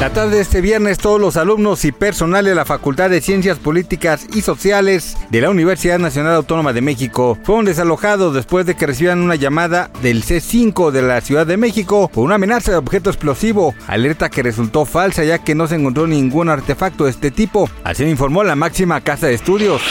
La tarde de este viernes todos los alumnos y personal de la Facultad de Ciencias Políticas y Sociales de la Universidad Nacional Autónoma de México fueron desalojados después de que recibieran una llamada del C5 de la Ciudad de México por una amenaza de objeto explosivo, alerta que resultó falsa ya que no se encontró ningún artefacto de este tipo, así lo informó la máxima casa de estudios.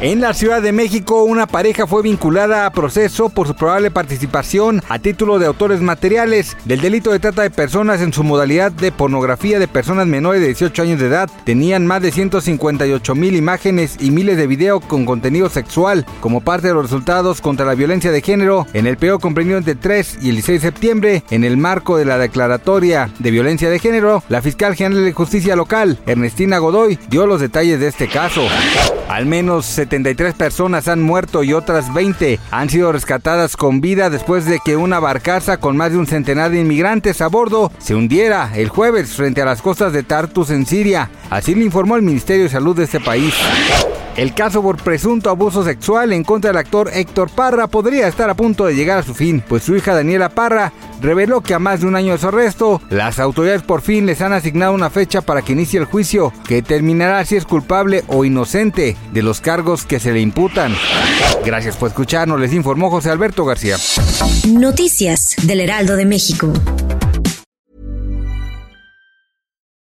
En la Ciudad de México una pareja fue vinculada a proceso por su probable participación a título de autores materiales del delito de trata de personas en su modalidad de pornografía de personas menores de 18 años de edad. Tenían más de 158 mil imágenes y miles de videos con contenido sexual como parte de los resultados contra la violencia de género en el periodo comprendido entre 3 y el 16 de septiembre. En el marco de la declaratoria de violencia de género, la fiscal general de justicia local, Ernestina Godoy, dio los detalles de este caso. Al menos 73 personas han muerto y otras 20 han sido rescatadas con vida después de que una barcaza con más de un centenar de inmigrantes a bordo se hundiera el jueves frente a las costas de Tartus en Siria. Así lo informó el Ministerio de Salud de este país. El caso por presunto abuso sexual en contra del actor Héctor Parra podría estar a punto de llegar a su fin, pues su hija Daniela Parra reveló que a más de un año de su arresto, las autoridades por fin les han asignado una fecha para que inicie el juicio, que determinará si es culpable o inocente de los cargos que se le imputan. Gracias por escucharnos, les informó José Alberto García. Noticias del Heraldo de México.